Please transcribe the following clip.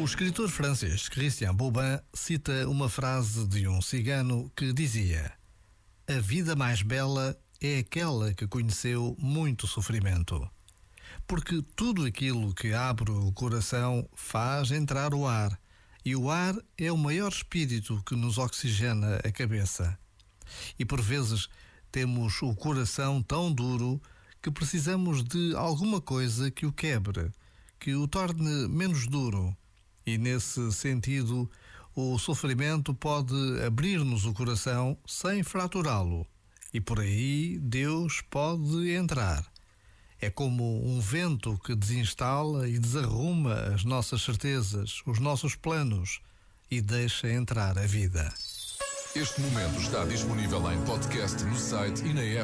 O escritor francês Christian Bobin cita uma frase de um cigano que dizia: A vida mais bela é aquela que conheceu muito sofrimento. Porque tudo aquilo que abre o coração faz entrar o ar, e o ar é o maior espírito que nos oxigena a cabeça. E por vezes temos o coração tão duro que precisamos de alguma coisa que o quebre, que o torne menos duro e nesse sentido, o sofrimento pode abrir-nos o coração sem fraturá-lo. E por aí Deus pode entrar. É como um vento que desinstala e desarruma as nossas certezas, os nossos planos e deixa entrar a vida. Este momento está disponível em podcast no site e na app.